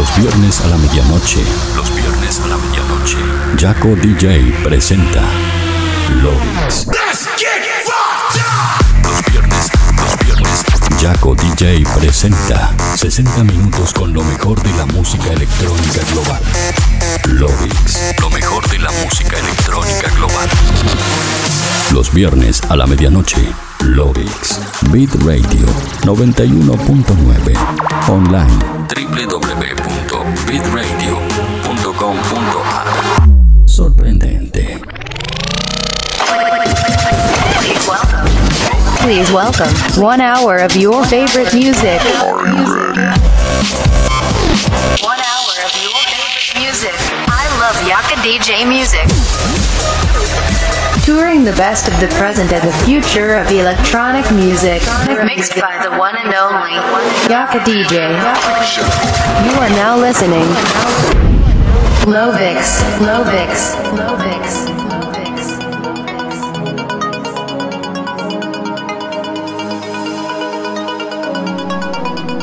Los viernes a la medianoche. Los viernes a la medianoche. Jaco DJ presenta. Los viernes, los viernes. Jaco DJ presenta 60 minutos con lo mejor de la música electrónica global. Lorix, lo mejor de la música electrónica global. Los viernes a la medianoche. Lovix. Radio 91.9. Online. Sorprendente. Please welcome one hour of your favorite music. Are you ready? One hour of your favorite music. I love Yaco DJ music. Touring the best of the present and the future of electronic music. Mixed by the one and only Yaco DJ. You are now listening. Lovix, Lovix, Lovix.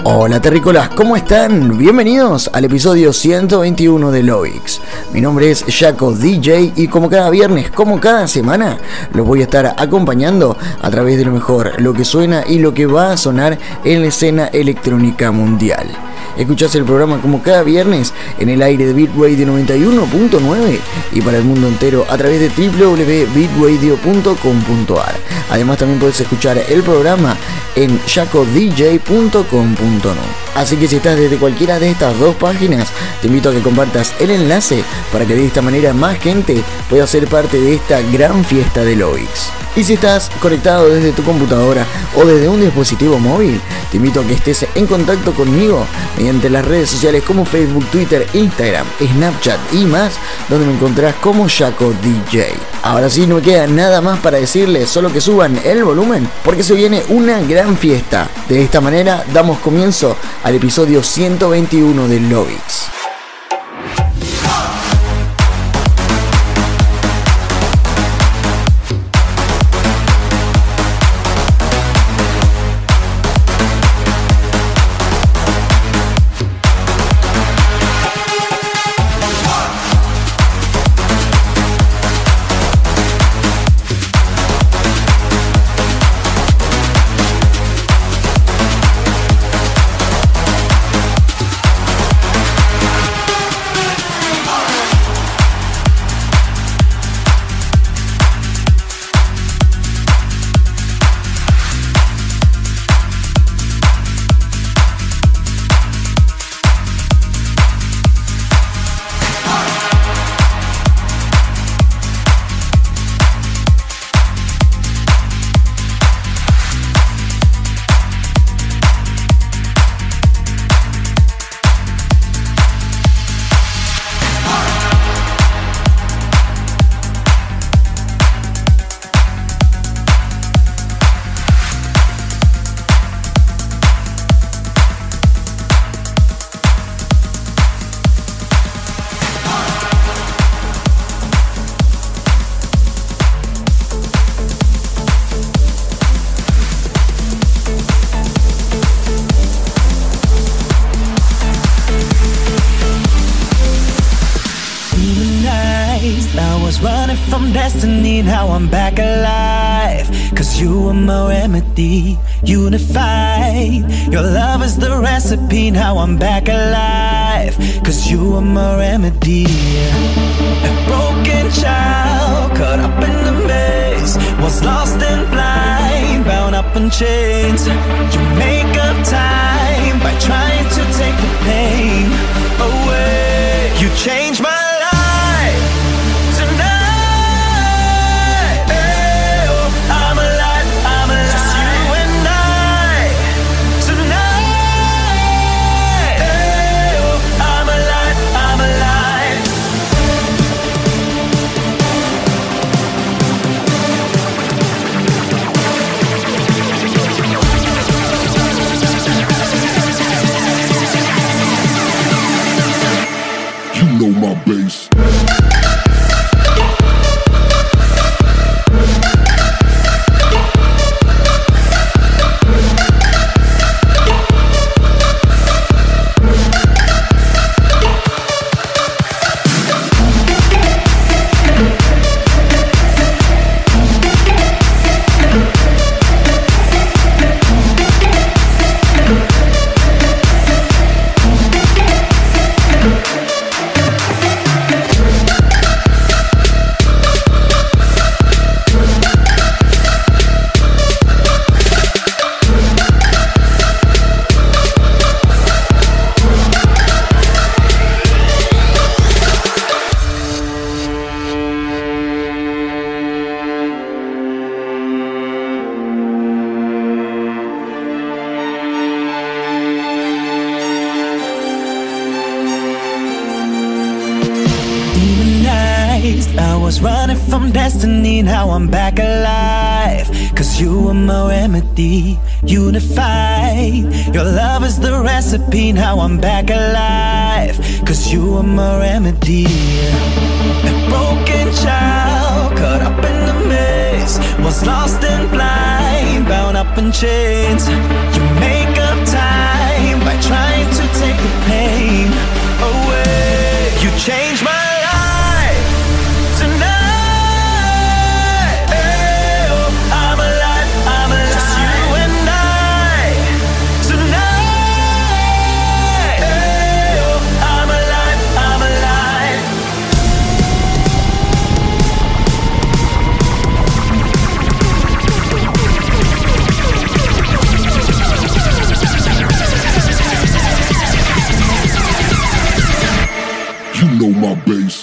Hola terrícolas, ¿cómo están? Bienvenidos al episodio 121 de Lovix. Mi nombre es Jaco DJ y como cada viernes, como cada semana, los voy a estar acompañando a través de lo mejor, lo que suena y lo que va a sonar en la escena electrónica mundial. Escuchás el programa como cada viernes en el aire de Bitradio 91.9 y para el mundo entero a través de www.bitradio.com.ar. Además también puedes escuchar el programa en jacodj.com.no. Así que si estás desde cualquiera de estas dos páginas, te invito a que compartas el enlace para que de esta manera más gente pueda ser parte de esta gran fiesta de Loix. Y si estás conectado desde tu computadora o desde un dispositivo móvil, te invito a que estés en contacto conmigo las redes sociales como Facebook, Twitter, Instagram, Snapchat y más, donde me encontrás como Jaco DJ. Ahora sí, no me queda nada más para decirles, solo que suban el volumen, porque se viene una gran fiesta. De esta manera damos comienzo al episodio 121 de Lovix. Running from destiny, now I'm back alive. Cause you were my remedy, unified. Your love is the recipe, now I'm back alive. Cause you were my remedy. A broken child, caught up in the maze, was lost and blind, bound up in chains. You make up time by trying to take the pain away. You changed my was running from destiny, now I'm back alive. Cause you were my remedy, unified. Your love is the recipe, now I'm back alive. Cause you were my remedy. A broken child, caught up in the mix, was lost and blind, bound up in chains. You make up time by trying to take the pain away. You changed my bass.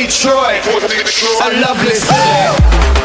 Detroit, I love a lovely city.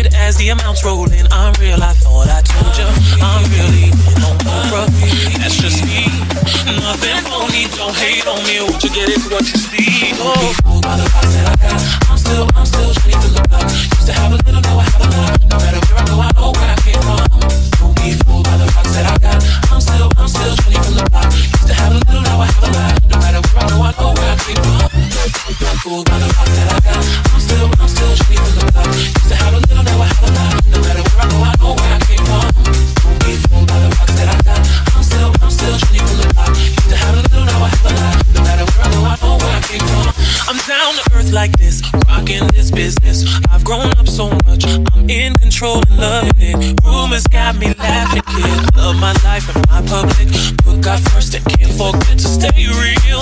it as the amounts rolling. I'm real, I thought I told ya, I'm really on Oprah. That's just me. Nothing phony, don't hate on me. What you get is what you see. Oh, fooled by the vibes that I got. I'm still, I'm still trying to look up. Used to have a little, now I have a lot. No matter where I go, I know where I came from. Don't be fooled by the rocks that I got. I'm still, I'm still trying to look up. Used to have a little, now I have a lot. No matter where I go, I know where I came from. Don't be Fooled by the rocks that I got. I'm still, I'm still trying to look up. control and loving it. Rumors got me laughing, kid. Love my life and my public. Put God first and can't forget to stay real.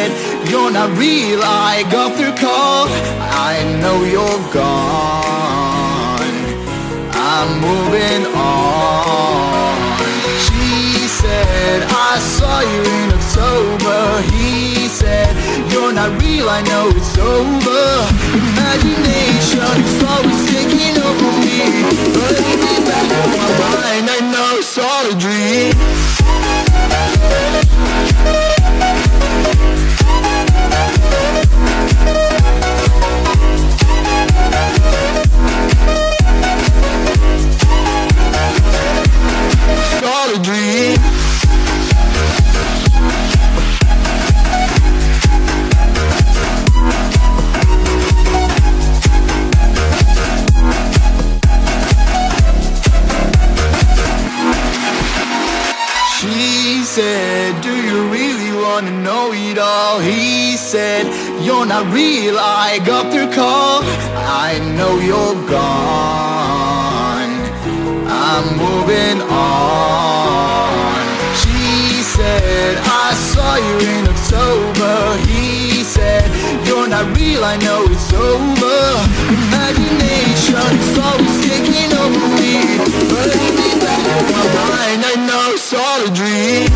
Said, You're not real, I got the call. I know you're gone. I'm moving on. She said, I saw you in October. He said, You're not real, I know it's over. Imagination is always taking over me. But in back of my mind, I know it's all a dream. Said, You're not real, I got the call. I know you're gone. I'm moving on. She said, I saw you in October. He said, You're not real, I know it's over. Imagination is always taking over me. But in the back my mind, I know it's all a dream.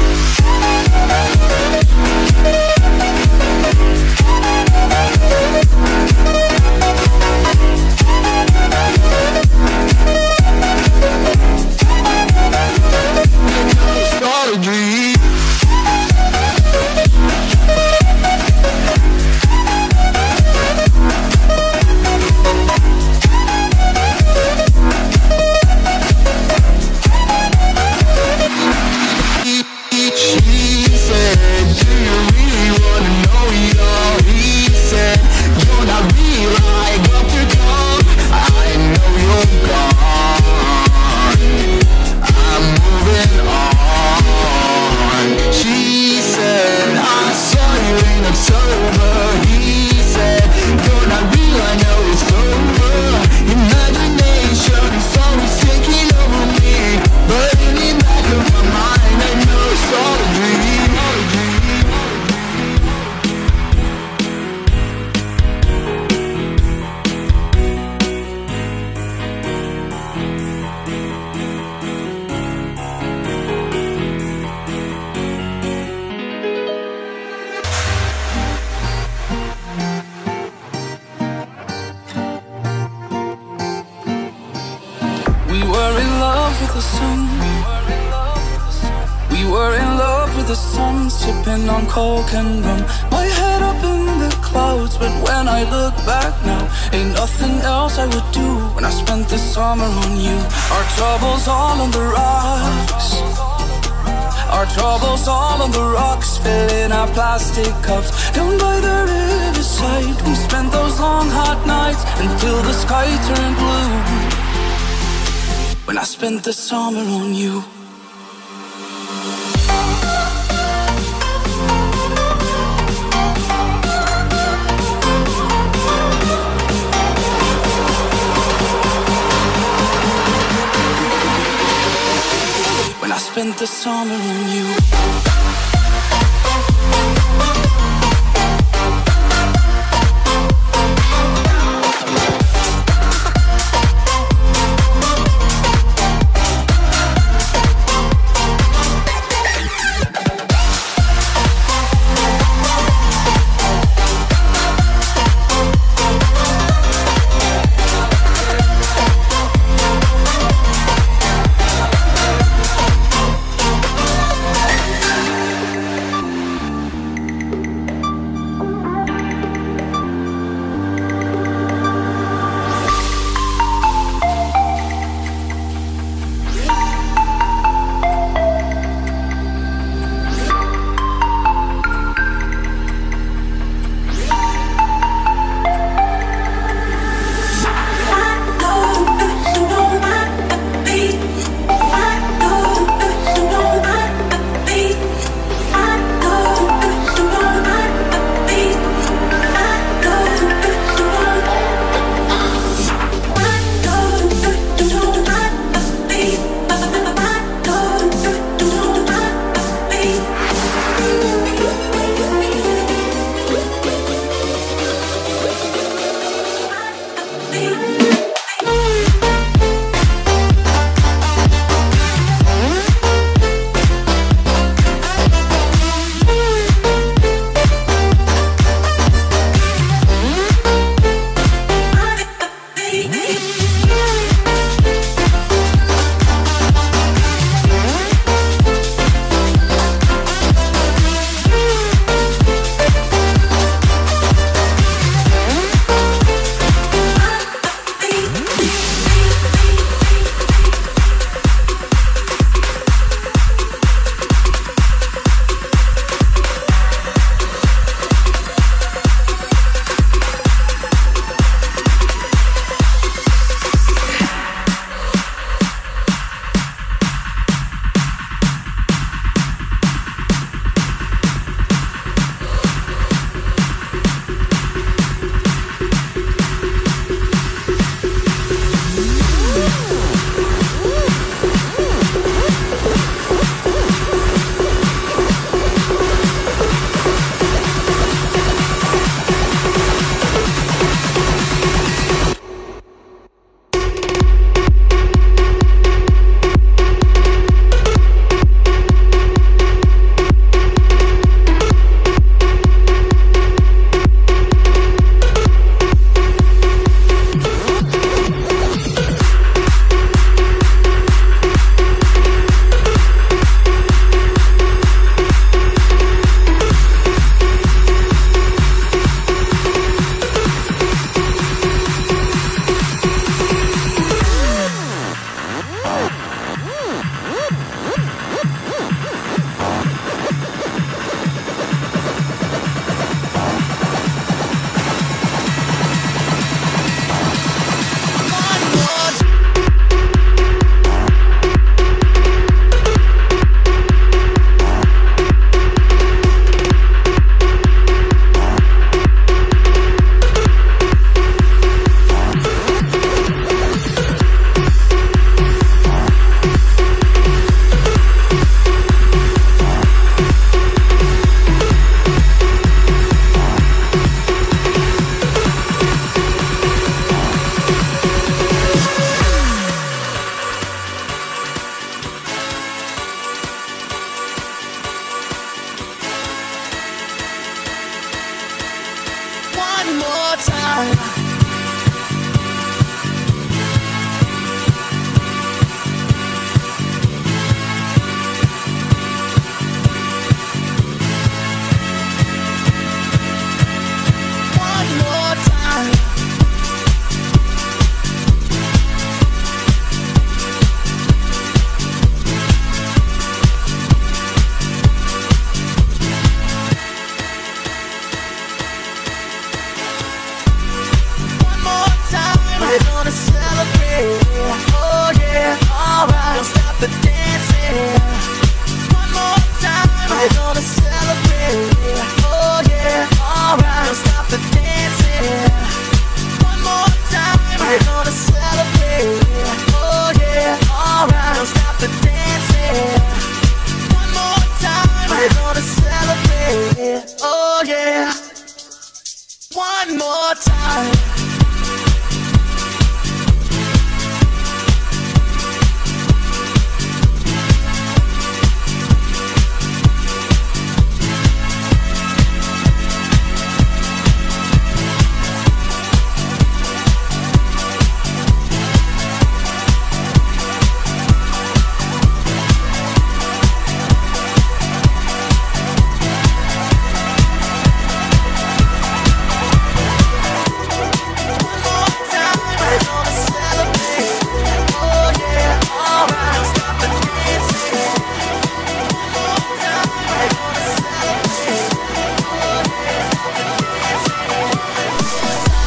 Summer on you.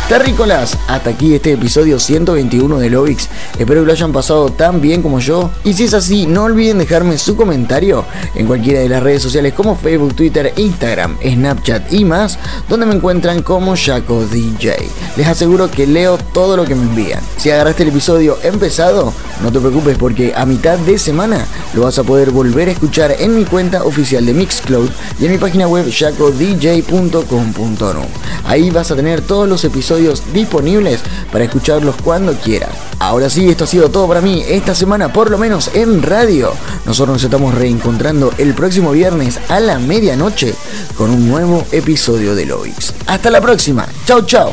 Terrícolas, hasta aquí este episodio 121 de Lovix. Espero que lo hayan pasado tan bien como yo. Y si es así, no olviden dejarme su comentario en cualquiera de las redes sociales como Facebook, Twitter, Instagram, Snapchat y más, donde me encuentran como Jaco DJ. Les aseguro que leo todo lo que me envían. Si agarraste el episodio empezado, no te preocupes porque a mitad de semana lo vas a poder volver a escuchar en mi cuenta oficial de Mixcloud y en mi página web jacodj.com.no. Ahí vas a tener todos los disponibles para escucharlos cuando quieras. Ahora sí, esto ha sido todo para mí esta semana, por lo menos en radio. Nosotros nos estamos reencontrando el próximo viernes a la medianoche con un nuevo episodio de Loix. Hasta la próxima. Chao, chao.